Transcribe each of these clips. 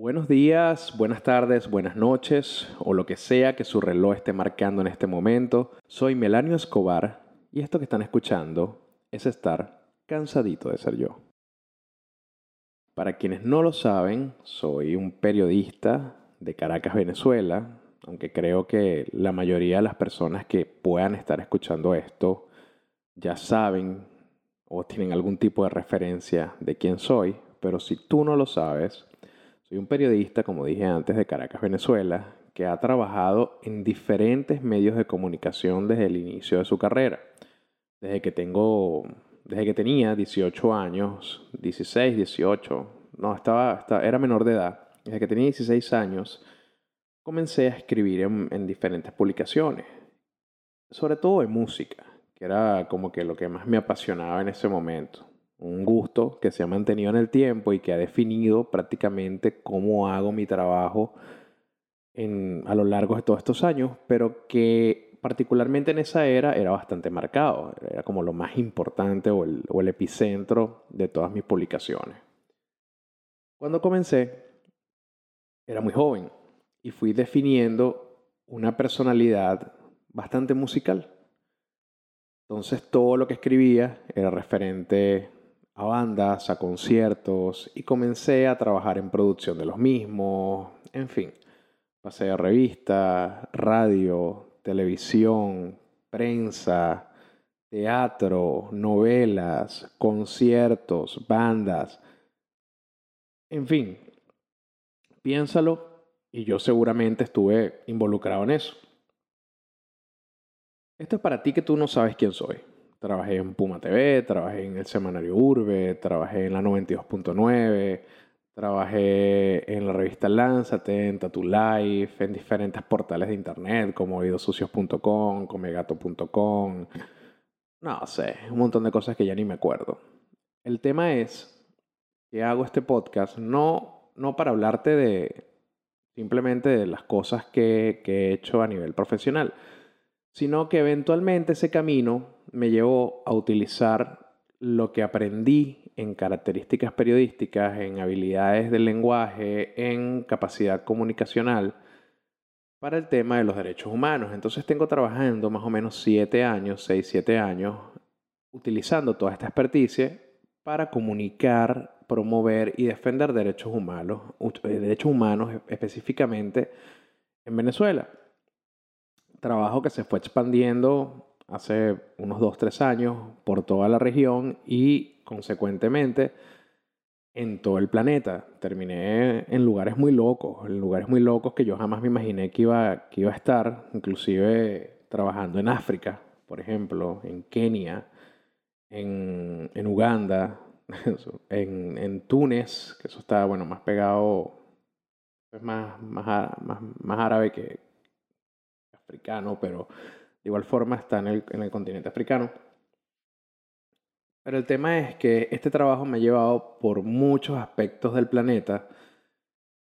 Buenos días, buenas tardes, buenas noches o lo que sea que su reloj esté marcando en este momento. Soy Melanio Escobar y esto que están escuchando es estar cansadito de ser yo. Para quienes no lo saben, soy un periodista de Caracas, Venezuela, aunque creo que la mayoría de las personas que puedan estar escuchando esto ya saben o tienen algún tipo de referencia de quién soy, pero si tú no lo sabes, soy un periodista, como dije antes, de Caracas, Venezuela, que ha trabajado en diferentes medios de comunicación desde el inicio de su carrera. Desde que tengo, desde que tenía 18 años, 16, 18, no, estaba, estaba, era menor de edad. Desde que tenía 16 años, comencé a escribir en, en diferentes publicaciones, sobre todo de música, que era como que lo que más me apasionaba en ese momento un gusto que se ha mantenido en el tiempo y que ha definido prácticamente cómo hago mi trabajo en, a lo largo de todos estos años, pero que particularmente en esa era era bastante marcado, era como lo más importante o el, o el epicentro de todas mis publicaciones. Cuando comencé, era muy joven y fui definiendo una personalidad bastante musical. Entonces todo lo que escribía era referente a bandas, a conciertos y comencé a trabajar en producción de los mismos, en fin. Pasé a revistas, radio, televisión, prensa, teatro, novelas, conciertos, bandas. En fin, piénsalo y yo seguramente estuve involucrado en eso. Esto es para ti que tú no sabes quién soy. Trabajé en Puma TV, trabajé en el semanario Urbe, trabajé en la 92.9, trabajé en la revista Lánzate, en Tatu Life, en diferentes portales de internet como oídosucios.com, comegato.com, no sé, un montón de cosas que ya ni me acuerdo. El tema es que hago este podcast no, no para hablarte de simplemente de las cosas que, que he hecho a nivel profesional, sino que eventualmente ese camino me llevó a utilizar lo que aprendí en características periodísticas, en habilidades del lenguaje, en capacidad comunicacional para el tema de los derechos humanos. Entonces tengo trabajando más o menos siete años, seis, siete años, utilizando toda esta experticia para comunicar, promover y defender derechos humanos, eh, derechos humanos específicamente en Venezuela trabajo que se fue expandiendo hace unos 2, 3 años por toda la región y consecuentemente en todo el planeta. Terminé en lugares muy locos, en lugares muy locos que yo jamás me imaginé que iba, que iba a estar, inclusive trabajando en África, por ejemplo, en Kenia, en, en Uganda, en, en, Túnez, que eso está, bueno, más pegado, más, más, más, más árabe que, africano, pero de igual forma está en el, en el continente africano. Pero el tema es que este trabajo me ha llevado por muchos aspectos del planeta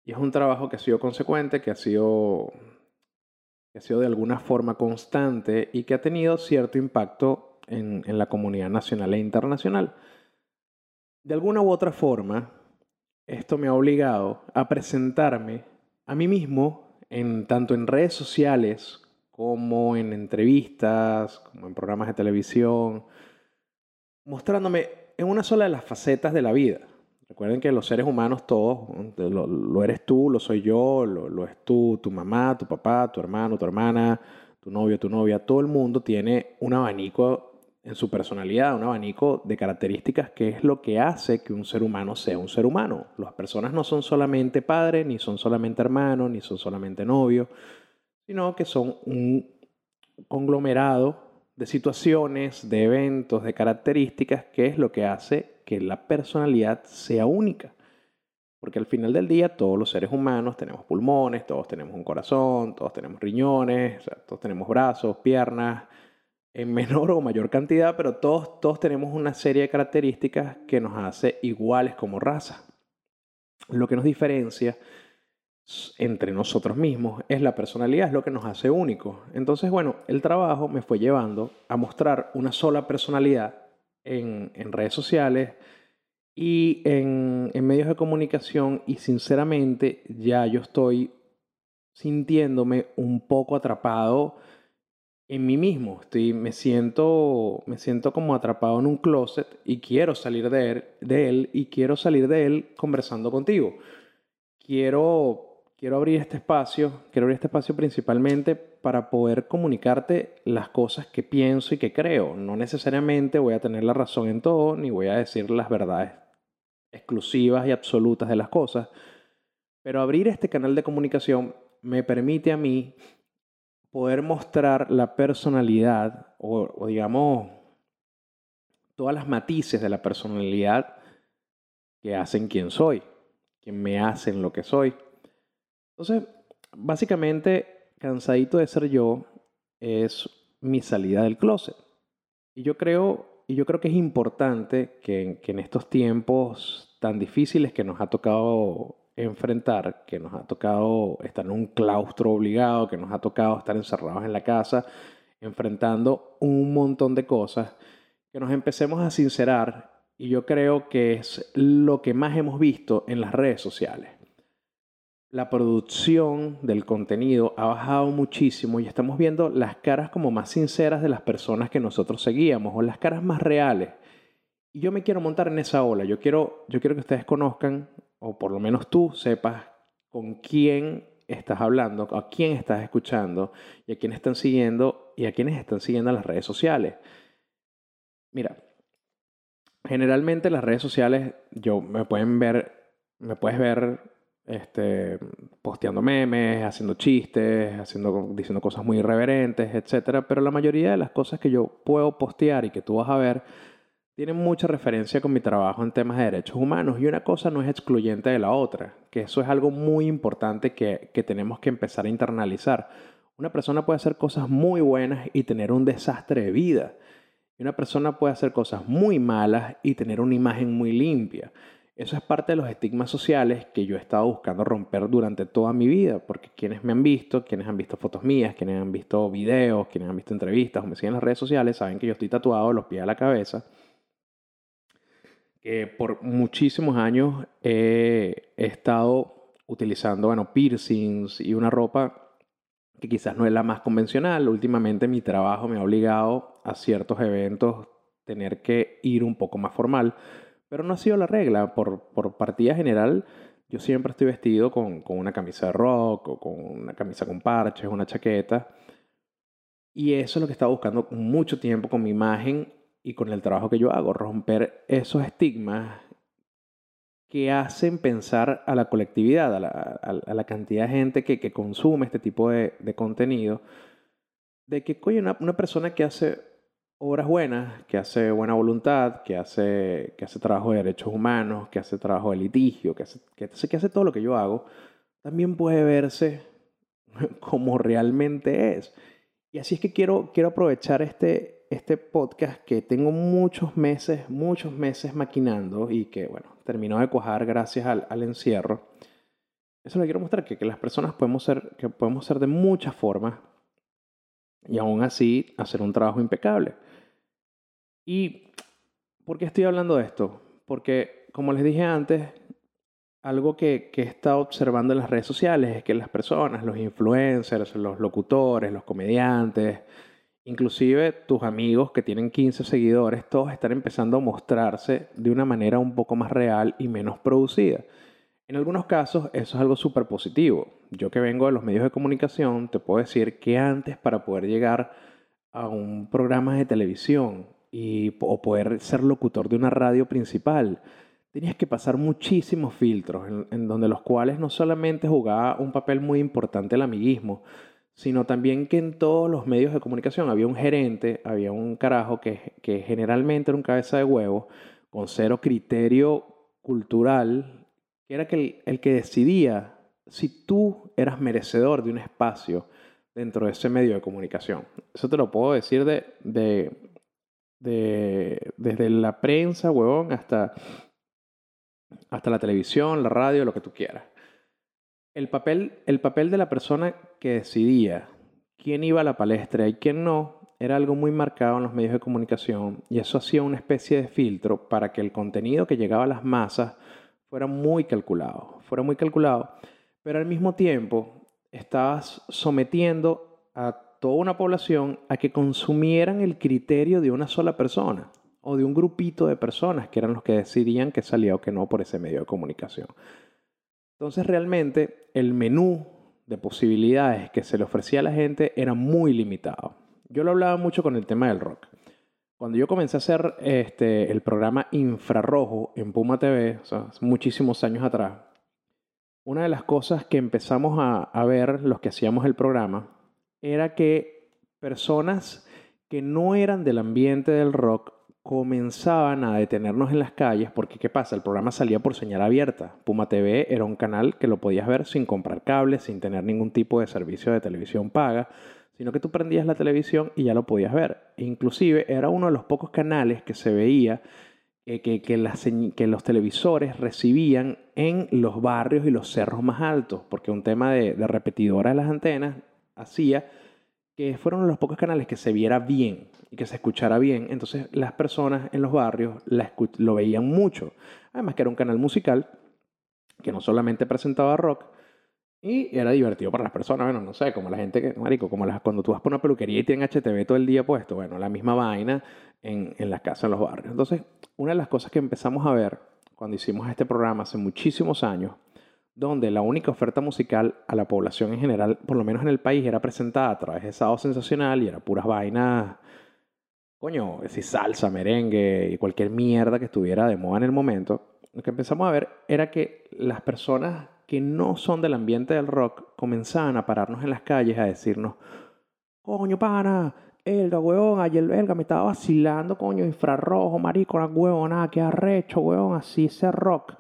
y es un trabajo que ha sido consecuente, que ha sido, que ha sido de alguna forma constante y que ha tenido cierto impacto en, en la comunidad nacional e internacional. De alguna u otra forma, esto me ha obligado a presentarme a mí mismo en, tanto en redes sociales como en entrevistas, como en programas de televisión, mostrándome en una sola de las facetas de la vida. Recuerden que los seres humanos todos, lo, eres tú, lo soy yo, lo, es tú, tu mamá, tu papá, tu hermano, tu hermana, tu novio, tu novia, todo el mundo tiene un abanico en su personalidad, un abanico de características que es lo que hace que un ser humano sea un ser humano. Las personas no son solamente padres, ni son solamente hermanos, ni son solamente novios, sino que son un conglomerado de situaciones, de eventos, de características, que es lo que hace que la personalidad sea única. Porque al final del día todos los seres humanos tenemos pulmones, todos tenemos un corazón, todos tenemos riñones, todos tenemos brazos, piernas, en menor o mayor cantidad, pero todos, todos tenemos una serie de características que nos hace iguales como raza. Lo que nos diferencia entre nosotros mismos es la personalidad, es lo que nos hace únicos. Entonces, bueno, el trabajo me fue llevando a mostrar una sola personalidad en, en redes sociales y en, en medios de comunicación y sinceramente ya yo estoy sintiéndome un poco atrapado en mí mismo. Estoy, me, siento, me siento como atrapado en un closet y quiero salir de él, de él y quiero salir de él conversando contigo. Quiero, quiero abrir este espacio, quiero abrir este espacio principalmente para poder comunicarte las cosas que pienso y que creo. No necesariamente voy a tener la razón en todo, ni voy a decir las verdades exclusivas y absolutas de las cosas, pero abrir este canal de comunicación me permite a mí poder mostrar la personalidad o, digamos todas las matices de la personalidad que hacen quien soy, que me hacen lo que soy. Entonces, básicamente, cansadito de ser yo es mi salida del closet. Y yo creo, y yo creo que es importante que, que en estos tiempos tan difíciles que nos ha tocado enfrentar, que nos ha tocado estar en un claustro obligado, que nos ha tocado estar encerrados en la casa, enfrentando un montón de cosas, que nos empecemos a sincerar y yo creo que es lo que más hemos visto en las redes sociales. La producción del contenido ha bajado muchísimo y estamos viendo las caras como más sinceras de las personas que nosotros seguíamos o las caras más reales. Y yo me quiero montar en esa ola. Yo quiero, yo quiero que ustedes conozcan o por lo menos tú sepas con quién estás hablando, a quién estás escuchando y a quién están siguiendo y a quiénes están siguiendo en las redes sociales. Mira, generalmente las redes sociales, yo me pueden ver, me puedes ver este, posteando memes, haciendo chistes, haciendo, diciendo cosas muy irreverentes, etc. Pero la mayoría de las cosas que yo puedo postear y que tú vas a ver tiene mucha referencia con mi trabajo en temas de derechos humanos y una cosa no es excluyente de la otra, que eso es algo muy importante que, que tenemos que empezar a internalizar. Una persona puede hacer cosas muy buenas y tener un desastre de vida. Y una persona puede hacer cosas muy malas y tener una imagen muy limpia. Eso es parte de los estigmas sociales que yo he estado buscando romper durante toda mi vida, porque quienes me han visto, quienes han visto fotos mías, quienes han visto videos, quienes han visto entrevistas o me siguen en las redes sociales, saben que yo estoy tatuado los pies a la cabeza por muchísimos años he, estado utilizando, bueno, piercings y una ropa que quizás no es la más convencional. Últimamente mi trabajo me ha obligado a ciertos eventos tener que ir un poco más formal, pero no ha sido la regla. Por, por partida general, yo siempre estoy vestido con, con, una camisa de rock o con una camisa con parches, una chaqueta. Y eso es lo que estaba buscando mucho tiempo con mi imagen y con el trabajo que yo hago, romper esos estigmas que hacen pensar a la colectividad, a la, a, la cantidad de gente que, que, consume este tipo de, de contenido, de que, coño, una, una, persona que hace obras buenas, que hace buena voluntad, que hace, que hace trabajo de derechos humanos, que hace trabajo de litigio, que hace, que, que hace todo lo que yo hago, también puede verse como realmente es. Y así es que quiero, quiero aprovechar este, este podcast que tengo muchos meses, muchos meses maquinando y que, bueno, terminó de cuajar gracias al, al encierro. Eso le quiero mostrar, que, que, las personas podemos ser, que podemos ser de muchas formas y aún así hacer un trabajo impecable. ¿Y por qué estoy hablando de esto? Porque, como les dije antes, algo que, que he estado observando en las redes sociales es que las personas, los influencers, los locutores, los comediantes, Inclusive tus amigos que tienen 15 seguidores, todos están empezando a mostrarse de una manera un poco más real y menos producida. En algunos casos eso es algo súper positivo. Yo que vengo de los medios de comunicación, te puedo decir que antes para poder llegar a un programa de televisión y, o poder ser locutor de una radio principal, tenías que pasar muchísimos filtros en, donde los cuales no solamente jugaba un papel muy importante el amiguismo, sino también que en todos los medios de comunicación había un gerente, había un carajo que, que generalmente era un cabeza de huevo, con cero criterio cultural, que era el, el que decidía si tú eras merecedor de un espacio dentro de ese medio de comunicación. Eso te lo puedo decir de, de, de, desde la prensa, huevón, hasta, hasta la televisión, la radio, lo que tú quieras. El papel, el papel de la persona que decidía quién iba a la palestra y quién no era algo muy marcado en los medios de comunicación y eso hacía una especie de filtro para que el contenido que llegaba a las masas fuera muy calculado, fuera muy calculado, pero al mismo tiempo estabas sometiendo a toda una población a que consumieran el criterio de una sola persona o de un grupito de personas que eran los que decidían que salía o que no por ese medio de comunicación. Entonces realmente el menú de posibilidades que se le ofrecía a la gente era muy limitado. Yo lo hablaba mucho con el tema del rock. Cuando yo comencé a hacer este, el programa Infrarrojo en Puma TV, o sea, muchísimos años atrás, una de las cosas que empezamos a, ver los que hacíamos el programa era que personas que no eran del ambiente del rock comenzaban a detenernos en las calles porque ¿qué pasa? El programa salía por señal abierta. Puma TV era un canal que lo podías ver sin comprar cables, sin tener ningún tipo de servicio de televisión paga, sino que tú prendías la televisión y ya lo podías ver. inclusive era uno de los pocos canales que se veía eh, que, que, los televisores recibían en los barrios y los cerros más altos, porque un tema de, de repetidora de las antenas hacía que fueron los pocos canales que se viera bien y que se escuchara bien. Entonces las personas en los barrios lo veían mucho. Además que era un canal musical que no solamente presentaba rock y era divertido para las personas. Bueno, no sé, como la gente que, marico, como las, cuando tú vas por una peluquería y tienen HTV todo el día puesto. Bueno, la misma vaina en, en las casas, en los barrios. Entonces, una de las cosas que empezamos a ver cuando hicimos este programa hace muchísimos años donde la única oferta musical a la población en general, por lo menos en el país, era presentada a través de Sábado Sensacional y era puras vainas, coño, si salsa, merengue y cualquier mierda que estuviera de moda en el momento, lo que empezamos a ver era que las personas que no son del ambiente del rock comenzaban a pararnos en las calles a decirnos, coño, pana, Elga, weón, ayer Elga me estaba vacilando, coño, infrarrojo, marico, la huevona, qué arrecho, weón, así ese rock.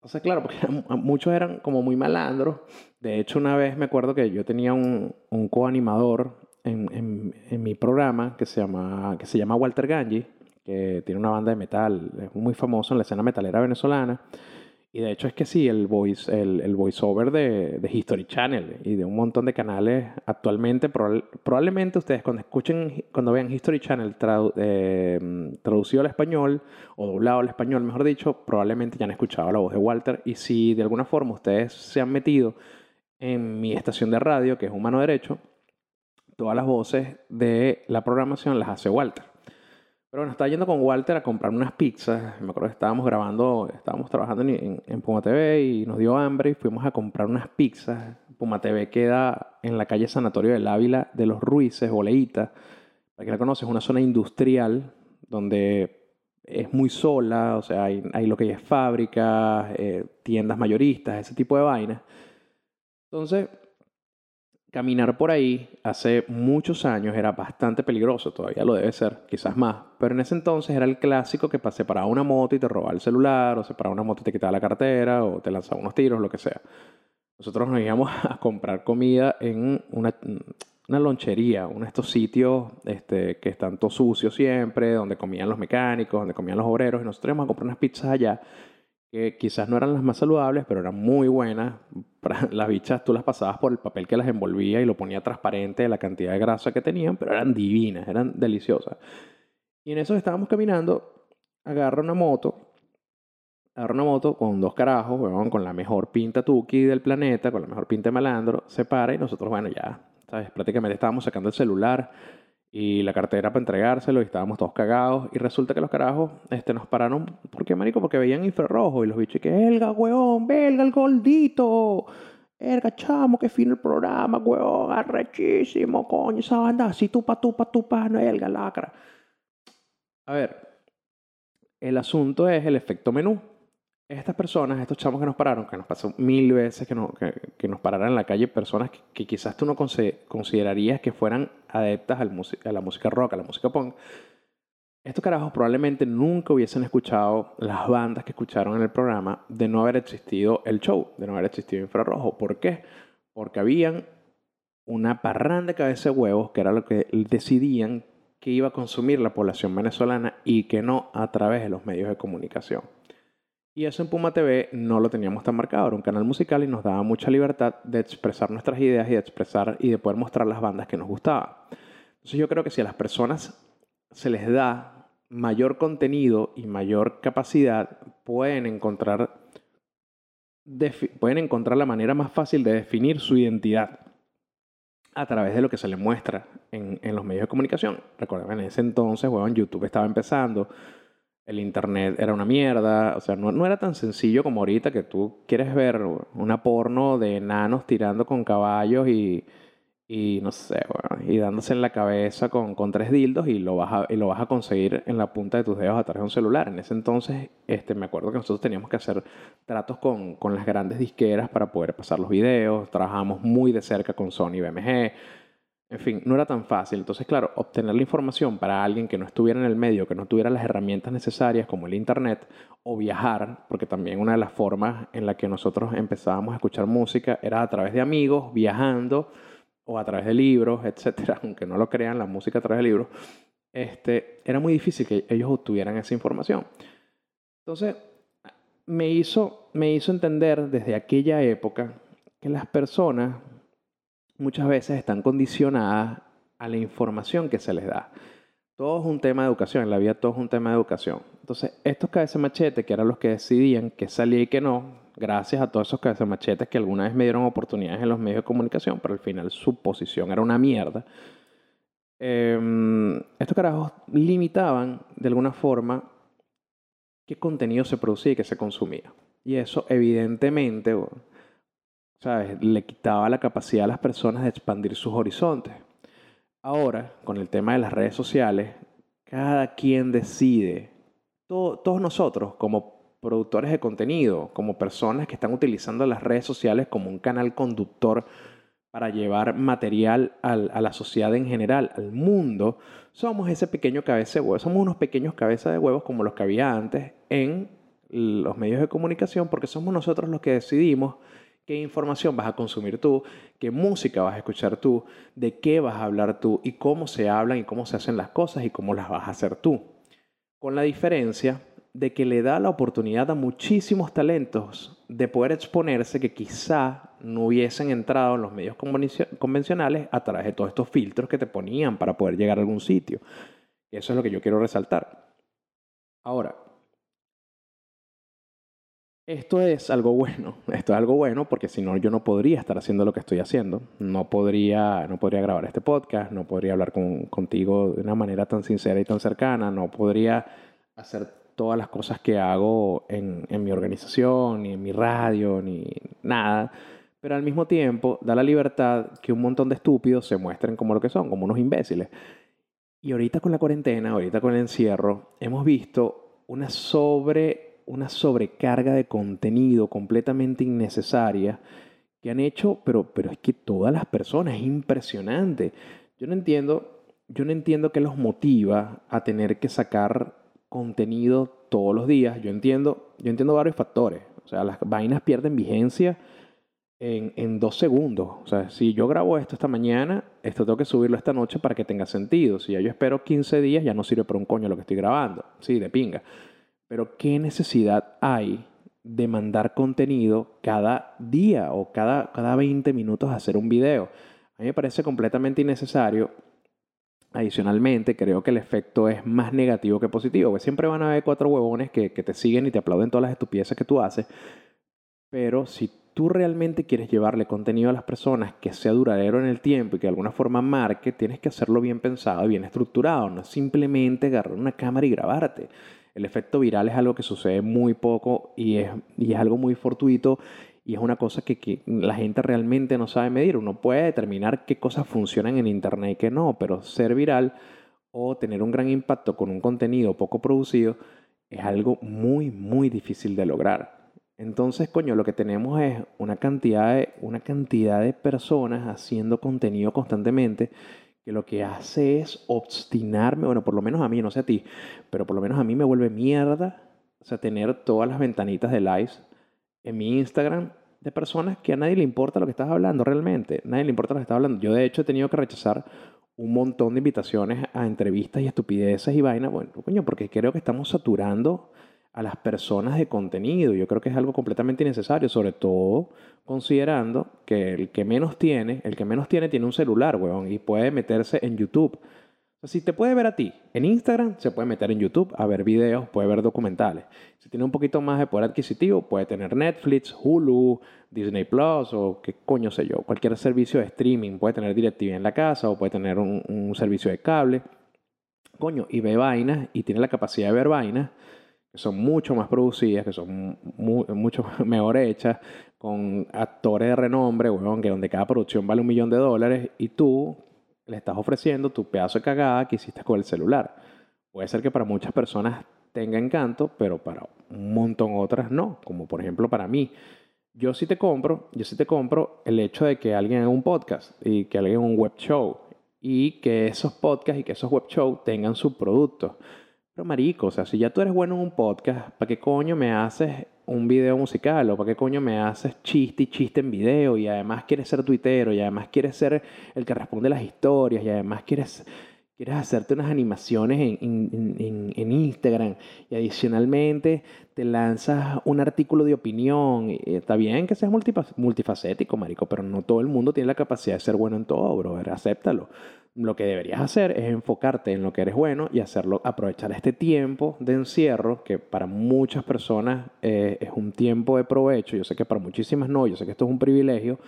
O claro, porque muchos eran como muy malandros. De hecho, una vez me acuerdo que yo tenía un, un coanimador en, en, en, mi programa que se, llama, que se llama Walter Ganji, que tiene una banda de metal, es muy famoso en la escena metalera venezolana. Y de hecho es que sí, el voice, el, el voiceover de, de, History Channel y de un montón de canales actualmente, probablemente ustedes cuando escuchen, cuando vean History Channel eh, traducido al español o doblado al español, mejor dicho, probablemente ya han escuchado la voz de Walter. Y si de alguna forma ustedes se han metido en mi estación de radio, que es Humano Derecho, todas las voces de la programación las hace Walter. Pero bueno, estaba yendo con Walter a comprar unas pizzas. Me acuerdo que estábamos grabando, estábamos trabajando en, en, Puma TV y nos dio hambre y fuimos a comprar unas pizzas. Puma TV queda en la calle Sanatorio del Ávila de los Ruices, Boleíta. Para que la conoces, es una zona industrial donde es muy sola, o sea, hay, lo que es fábricas, eh, tiendas mayoristas, ese tipo de vainas. Entonces, Caminar por ahí hace muchos años era bastante peligroso, todavía lo debe ser, quizás más, pero en ese entonces era el clásico que se paraba una moto y te robaba el celular, o se paraba una moto y te quitaba la cartera, o te lanzaba unos tiros, lo que sea. Nosotros nos íbamos a comprar comida en una, lonchería, uno de estos sitios este, que están todos sucios siempre, donde comían los mecánicos, donde comían los obreros, y nosotros íbamos a comprar unas pizzas allá que quizás no eran las más saludables, pero eran muy buenas. Las bichas tú las pasabas por el papel que las envolvía y lo ponía transparente de la cantidad de grasa que tenían, pero eran divinas, eran deliciosas. Y en eso estábamos caminando, agarra una moto, agarra una moto con dos carajos, con la mejor pinta tuki del planeta, con la mejor pinta malandro, se para y nosotros, bueno, ya, ¿sabes? Prácticamente estábamos sacando el celular y la cartera para entregárselo y estábamos todos cagados y resulta que los carajos este, nos pararon ¿por qué marico? porque veían infrarrojo y los bichos que elga weón belga el gordito Erga, chamo, qué fino el programa, weón, arrechísimo, coño, esa banda, así tupa, tupa, tupa, no, elga, lacra. A ver, el asunto es el efecto menú estas personas, estos chamos que nos pararon, que nos pasó mil veces que, que, nos pararan en la calle, personas que, quizás tú no considerarías que fueran adeptas a la música rock, a la música punk, estos carajos probablemente nunca hubiesen escuchado las bandas que escucharon en el programa de no haber existido el show, de no haber existido Infrarrojo. ¿Por qué? Porque habían una parranda de cabeza de huevos que era lo que decidían que iba a consumir la población venezolana y que no a través de los medios de comunicación. Y eso en Puma TV no lo teníamos tan marcado, era un canal musical y nos daba mucha libertad de expresar nuestras ideas y de expresar y de poder mostrar las bandas que nos gustaban. Entonces yo creo que si a las personas se les da mayor contenido y mayor capacidad, pueden encontrar, pueden encontrar la manera más fácil de definir su identidad a través de lo que se les muestra en, en los medios de comunicación. Recuerden, en ese entonces, bueno, YouTube estaba empezando, el internet era una mierda, o sea, no, no, era tan sencillo como ahorita que tú quieres ver una porno de enanos tirando con caballos y, y no sé, y dándose en la cabeza con, con tres dildos y lo, vas a, y lo vas a conseguir en la punta de tus dedos a través de un celular. En ese entonces, este, me acuerdo que nosotros teníamos que hacer tratos con, con las grandes disqueras para poder pasar los videos, trabajábamos muy de cerca con Sony BMG, en fin, no era tan fácil. Entonces, claro, obtener la información para alguien que no estuviera en el medio, que no tuviera las herramientas necesarias como el Internet o viajar, porque también una de las formas en la que nosotros empezábamos a escuchar música era a través de amigos, viajando o a través de libros, etcétera, aunque no lo crean, la música a través de libros, este, era muy difícil que ellos obtuvieran esa información. Entonces, me hizo, me hizo entender desde aquella época que las personas muchas veces están condicionadas a la información que se les da. Todo es un tema de educación, en la vida todo es un tema de educación. Entonces, estos cabezas machete, que eran los que decidían qué salía y qué no, gracias a todos esos cabezas machetes que alguna vez me dieron oportunidades en los medios de comunicación, pero al final su posición era una mierda. Em, estos carajos limitaban de alguna forma qué contenido se producía y qué se consumía. Y eso evidentemente ¿sabes? Le quitaba la capacidad a las personas de expandir sus horizontes. Ahora, con el tema de las redes sociales, cada quien decide, todos nosotros como productores de contenido, como personas que están utilizando las redes sociales como un canal conductor para llevar material a la sociedad en general, al mundo, somos ese pequeño cabeza de huevos, somos unos pequeños cabezas de huevos como los que había antes en los medios de comunicación, porque somos nosotros los que decidimos qué información vas a consumir tú, qué música vas a escuchar tú, de qué vas a hablar tú y cómo se hablan y cómo se hacen las cosas y cómo las vas a hacer tú. Con la diferencia de que le da la oportunidad a muchísimos talentos de poder exponerse que quizá no hubiesen entrado en los medios convencionales a través de todos estos filtros que te ponían para poder llegar a algún sitio. Eso es lo que yo quiero resaltar. Ahora, esto es algo bueno, esto es algo bueno porque si no yo no podría estar haciendo lo que estoy haciendo, no podría, no podría grabar este podcast, no podría hablar contigo de una manera tan sincera y tan cercana, no podría hacer todas las cosas que hago en, en mi organización, ni en mi radio, ni nada, pero al mismo tiempo da la libertad que un montón de estúpidos se muestren como lo que son, como unos imbéciles. Y ahorita con la cuarentena, ahorita con el encierro, hemos visto una sobre una sobrecarga de contenido completamente innecesaria que han hecho, pero, pero es que todas las personas, es impresionante. Yo no entiendo, yo no entiendo qué los motiva a tener que sacar contenido todos los días. Yo entiendo, yo entiendo varios factores. O sea, las vainas pierden vigencia en, en, dos segundos. O sea, si yo grabo esto esta mañana, esto tengo que subirlo esta noche para que tenga sentido. Si ya yo espero 15 días, ya no sirve para un coño lo que estoy grabando. Sí, de pinga. Pero ¿qué necesidad hay de mandar contenido cada día o cada, cada 20 minutos a hacer un video? A mí me parece completamente innecesario. Adicionalmente, creo que el efecto es más negativo que positivo, porque siempre van a haber cuatro huevones que, que te siguen y te aplauden todas las estupideces que tú haces. Pero si tú realmente quieres llevarle contenido a las personas que sea duradero en el tiempo y que de alguna forma marque, tienes que hacerlo bien pensado y bien estructurado. No simplemente agarrar una cámara y grabarte. El efecto viral es algo que sucede muy poco y es, y es algo muy fortuito y es una cosa que, la gente realmente no sabe medir. Uno puede determinar qué cosas funcionan en Internet y qué no, pero ser viral o tener un gran impacto con un contenido poco producido es algo muy, muy difícil de lograr. Entonces, coño, lo que tenemos es una cantidad de, una cantidad de personas haciendo contenido constantemente que lo que hace es obstinarme, bueno, por lo menos a mí, no sé a ti, pero por lo menos a mí me vuelve mierda, o sea, tener todas las ventanitas de likes en mi Instagram de personas que a nadie le importa lo que estás hablando realmente, nadie le importa lo que estás hablando. Yo de hecho he tenido que rechazar un montón de invitaciones a entrevistas y estupideces y vainas, bueno, coño, porque creo que estamos saturando a las personas de contenido. Yo creo que es algo completamente innecesario, sobre todo considerando que el que menos tiene, el que menos tiene tiene un celular, weón, y puede meterse en YouTube. Si te puede ver a ti en Instagram, se puede meter en YouTube a ver videos, puede ver documentales. Si tiene un poquito más de poder adquisitivo, puede tener Netflix, Hulu, Disney Plus o qué coño sé yo, cualquier servicio de streaming. Puede tener DirecTV en la casa o puede tener un, un servicio de cable. Coño, y ve vainas y tiene la capacidad de ver vainas que son mucho más producidas, que son mucho mejor hechas, con actores de renombre, weón, que donde cada producción vale un millón de dólares y tú le estás ofreciendo tu pedazo de cagada que hiciste con el celular. Puede ser que para muchas personas tenga encanto, pero para un montón otras no, como por ejemplo para mí. Yo sí te compro, yo sí te compro el hecho de que alguien haga un podcast y que alguien haga un web show y que esos podcasts y que esos web shows tengan su producto. Pero marico, o sea, si ya tú eres bueno en un podcast, ¿para qué coño me haces un video musical? ¿O para qué coño me haces chiste y chiste en video? Y además quieres ser tuitero, y además quieres ser el que responde las historias, y además quieres, quieres hacerte unas animaciones en, en, en, Instagram, y adicionalmente te lanzas un artículo de opinión. Y está bien que seas multifacético, marico, pero no todo el mundo tiene la capacidad de ser bueno en todo, brother. Acéptalo lo que deberías hacer es enfocarte en lo que eres bueno y hacerlo, aprovechar este tiempo de encierro, que para muchas personas eh, es un tiempo de provecho. Yo sé que para muchísimas no, yo sé que esto es un privilegio,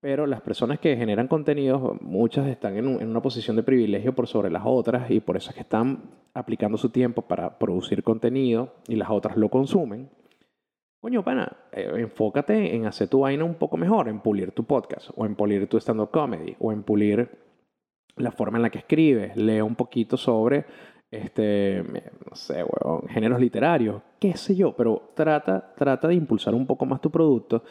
pero las personas que generan contenidos, muchas están en, una posición de privilegio por sobre las otras y por eso es que están aplicando su tiempo para producir contenido y las otras lo consumen. Coño, pana, eh, enfócate en hacer tu vaina un poco mejor, en pulir tu podcast, o en pulir tu stand-up comedy, o en pulir la forma en la que escribes, leo un poquito sobre, este, no sé, géneros literarios, qué sé yo, pero trata, trata de impulsar un poco más tu producto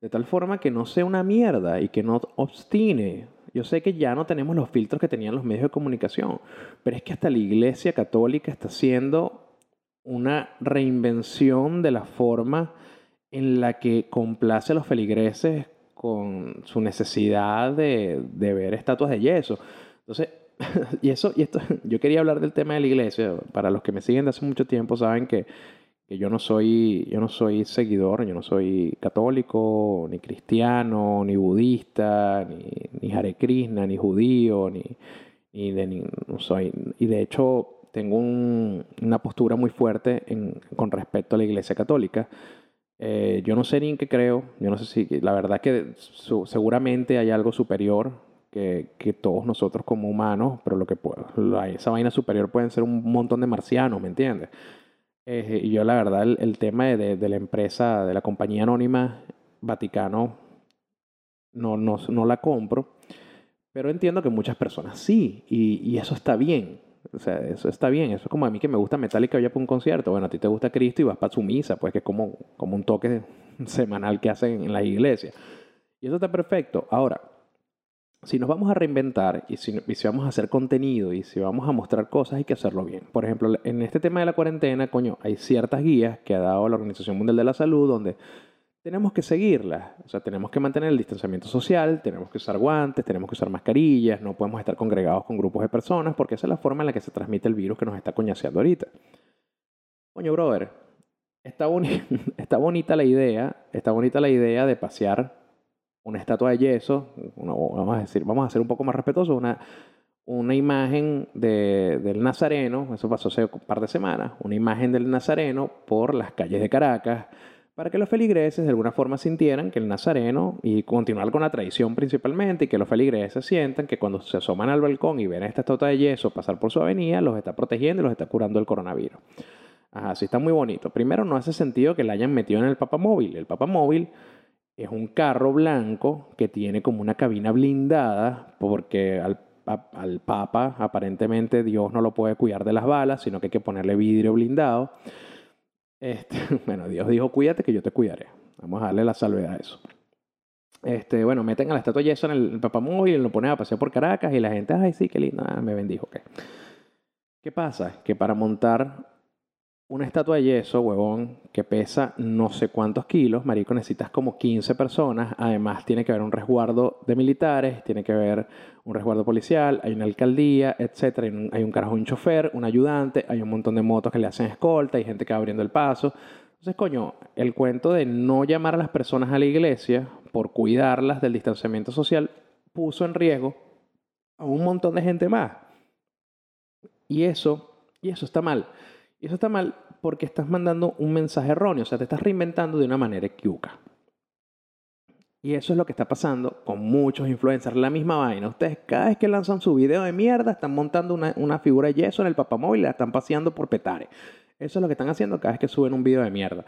de tal forma que no sea una mierda y que no obstine. Yo sé que ya no tenemos los filtros que tenían los medios de comunicación, pero es que hasta la Iglesia Católica está haciendo una reinvención de la forma en la que complace a los feligreses con su necesidad de, ver estatuas de yeso. Entonces, y eso, y esto, yo quería hablar del tema de la iglesia. Para los que me siguen de hace mucho tiempo saben que, que yo no soy, yo no soy seguidor, yo no soy católico, ni cristiano, ni budista, ni, ni Hare Krishna, ni judío, ni, ni de ni, no soy. Y de hecho tengo una postura muy fuerte con respecto a la iglesia católica. Eh, yo no sé ni en qué creo, yo no sé si, la verdad que seguramente hay algo superior que, todos nosotros como humanos, pero lo que esa vaina superior pueden ser un montón de marcianos, ¿me entiendes? Eh, y yo la verdad el, tema de, de, la empresa, de la compañía anónima Vaticano, no, no, no, la compro, pero entiendo que muchas personas sí, y, y, eso está bien. O sea, eso está bien. Eso es como a mí que me gusta Metallica, voy para un concierto. Bueno, a ti te gusta Cristo y vas para su misa, pues que es como, como un toque semanal que hacen en la iglesia. Y eso está perfecto. Ahora, si nos vamos a reinventar y si, vamos a hacer contenido y si vamos a mostrar cosas, hay que hacerlo bien. Por ejemplo, en este tema de la cuarentena, coño, hay ciertas guías que ha dado la Organización Mundial de la Salud donde tenemos que seguirlas. O sea, tenemos que mantener el distanciamiento social, tenemos que usar guantes, tenemos que usar mascarillas, no podemos estar congregados con grupos de personas porque esa es la forma en la que se transmite el virus que nos está coñaseando ahorita. Coño, brother, está, está bonita la idea, está bonita la idea de pasear una estatua de yeso, vamos a decir, vamos a ser un poco más respetuosos, una, una imagen de, del Nazareno, eso pasó hace un par de semanas, una imagen del Nazareno por las calles de Caracas, para que los feligreses de alguna forma sintieran que el Nazareno, y continuar con la tradición principalmente, y que los feligreses sientan que cuando se asoman al balcón y ven esta estatua de yeso pasar por su avenida, los está protegiendo y los está curando el coronavirus. Ajá, sí está muy bonito. Primero, no hace sentido que la hayan metido en el papamóvil. El papamóvil es un carro blanco que tiene como una cabina blindada porque al, Papa aparentemente Dios no lo puede cuidar de las balas, sino que hay que ponerle vidrio blindado. Este, bueno, Dios dijo, cuídate que yo te cuidaré. Vamos a darle la salvedad a eso. Este, bueno, meten a la estatua de yeso en el papamóvil, lo ponen a pasear por Caracas y la gente, ay, sí, qué linda, me bendijo. ¿Qué pasa? Que para montar una estatua de yeso, huevón, que pesa no sé cuántos kilos, marico, necesitas como 15 personas. Además, tiene que haber un resguardo de militares, tiene que haber un resguardo policial, hay una alcaldía, etc. Hay un, carajo, un chofer, un ayudante, hay un montón de motos que le hacen escolta, hay gente que va abriendo el paso. Entonces, coño, el cuento de no llamar a las personas a la iglesia por cuidarlas del distanciamiento social puso en riesgo a un montón de gente más. Y eso, y eso está mal. Y eso está mal porque estás mandando un mensaje erróneo, o sea, te estás reinventando de una manera equivocada. Y eso es lo que está pasando con muchos influencers. La misma vaina. Ustedes cada vez que lanzan su video de mierda están montando una, figura de yeso en el papamóvil y la están paseando por petare. Eso es lo que están haciendo cada vez que suben un video de mierda.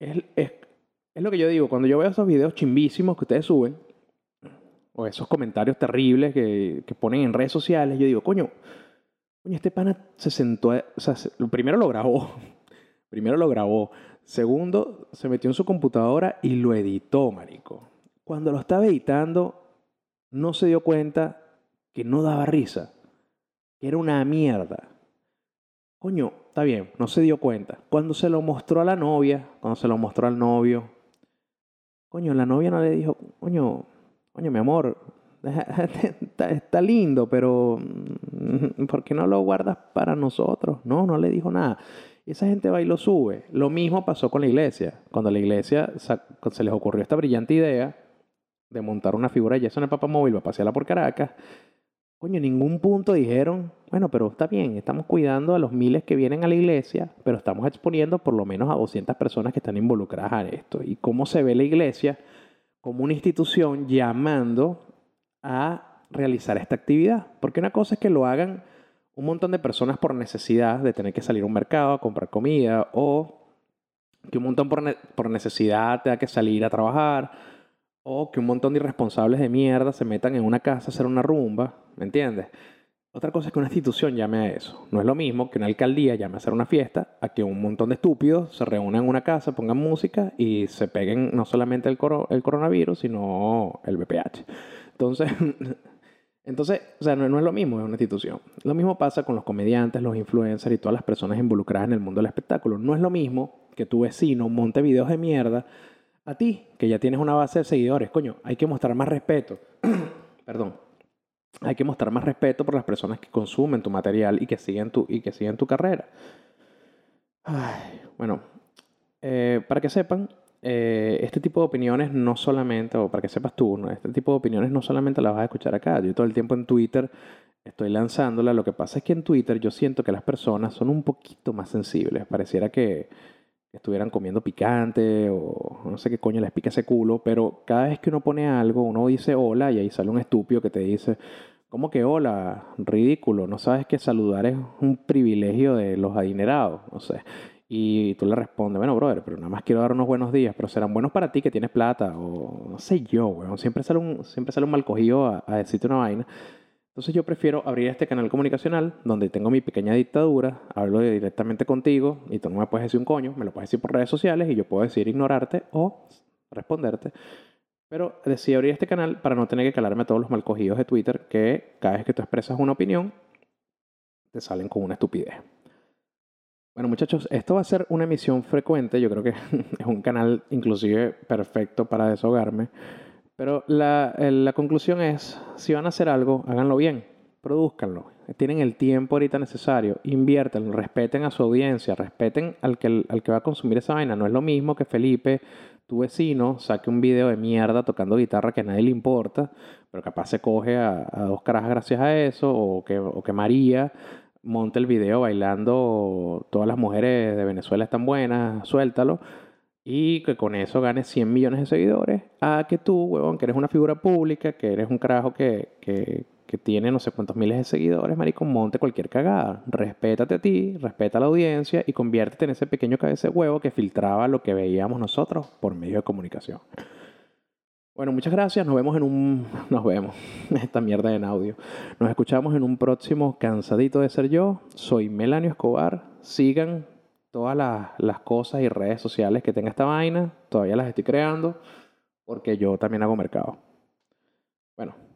Es, es, es lo que yo digo. Cuando yo veo esos videos chimbísimos que ustedes suben, o esos comentarios terribles que, que ponen en redes sociales, yo digo, coño, coño, este pana se sentó, o sea, primero lo grabó, primero lo grabó, segundo se metió en su computadora y lo editó, marico cuando lo estaba editando, no se dio cuenta que no daba risa, que era una mierda. Coño, está bien, no se dio cuenta. Cuando se lo mostró a la novia, cuando se lo mostró al novio, coño, la novia no le dijo, coño, coño, mi amor, está, lindo, pero mm, ¿por qué no lo guardas para nosotros? No, no le dijo nada. Esa gente va y lo sube. Lo mismo pasó con la iglesia. Cuando la iglesia se les ocurrió esta brillante idea, de montar una figura de yeso en el papamóvil para pasearla por Caracas, coño, en ningún punto dijeron, bueno, pero está bien, estamos cuidando a los miles que vienen a la iglesia, pero estamos exponiendo por lo menos a 200 personas que están involucradas en esto. Y cómo se ve la iglesia como una institución llamando a realizar esta actividad. Porque una cosa es que lo hagan un montón de personas por necesidad de tener que salir a un mercado a comprar comida o que un montón por, por necesidad tenga que salir a trabajar o que un montón de irresponsables de mierda se metan en una casa a hacer una rumba, ¿me entiendes? Otra cosa es que una institución llame a eso. No es lo mismo que una alcaldía llame a hacer una fiesta a que un montón de estúpidos se reúnan en una casa, pongan música y se peguen no solamente el, el coronavirus, sino el VPH. Entonces, entonces o sea, no, es lo mismo, es una institución. Lo mismo pasa con los comediantes, los influencers y todas las personas involucradas en el mundo del espectáculo. No es lo mismo que tu vecino monte videos de mierda a ti, que ya tienes una base de seguidores, coño, hay que mostrar más respeto. Perdón. Hay que mostrar más respeto por las personas que consumen tu material y que siguen tu, y que siguen tu carrera. bueno, eh, para que sepan, eh, este tipo de opiniones no solamente, o para que sepas tú, este tipo de opiniones no solamente las vas a escuchar acá. Yo todo el tiempo en Twitter estoy lanzándola. Lo que pasa es que en Twitter yo siento que las personas son un poquito más sensibles. Pareciera que estuvieran comiendo picante o no sé qué coño les pica ese culo, pero cada vez que uno pone algo, uno dice hola y ahí sale un estúpido que te dice, ¿cómo que hola? Ridículo, no sabes que saludar es un privilegio de los adinerados, no sé. Y tú le respondes, bueno, brother, pero nada más quiero dar unos buenos días, pero serán buenos para ti que tienes plata, o no sé yo, weón. Siempre sale un, siempre sale un mal cogido a, a decirte una vaina. Entonces yo prefiero abrir este canal comunicacional donde tengo mi pequeña dictadura, hablo directamente contigo y tú no me puedes decir un coño, me lo puedes decir por redes sociales y yo puedo decir ignorarte o responderte. Pero decidí abrir este canal para no tener que calarme a todos los malcogidos de Twitter que cada vez que tú expresas una opinión te salen con una estupidez. Bueno muchachos, esto va a ser una emisión frecuente, yo creo que es un canal inclusive perfecto para deshogarme. Pero la, la, conclusión es, si van a hacer algo, háganlo bien, produzcanlo. Tienen el tiempo ahorita necesario, inviértanlo, respeten a su audiencia, respeten al que, al que va a consumir esa vaina. No es lo mismo que Felipe, tu vecino, saque un video de mierda tocando guitarra que a nadie le importa, pero capaz se coge a, dos caras gracias a eso, o que, o que María monte el video bailando todas las mujeres de Venezuela están buenas, suéltalo y que con eso ganes 100 millones de seguidores, a que tú, huevón, que eres una figura pública, que eres un carajo que, que, que tiene no sé cuántos miles de seguidores, marico, monte cualquier cagada. Respétate a ti, respeta a la audiencia y conviértete en ese pequeño cabeza de huevo que filtraba lo que veíamos nosotros por medio de comunicación. Bueno, muchas gracias. Nos vemos en un. Nos vemos. Esta mierda en audio. Nos escuchamos en un próximo Cansadito de Ser Yo. Soy Melanio Escobar. Sigan todas las, cosas y redes sociales que tenga esta vaina, todavía las estoy creando porque yo también hago mercado. Bueno.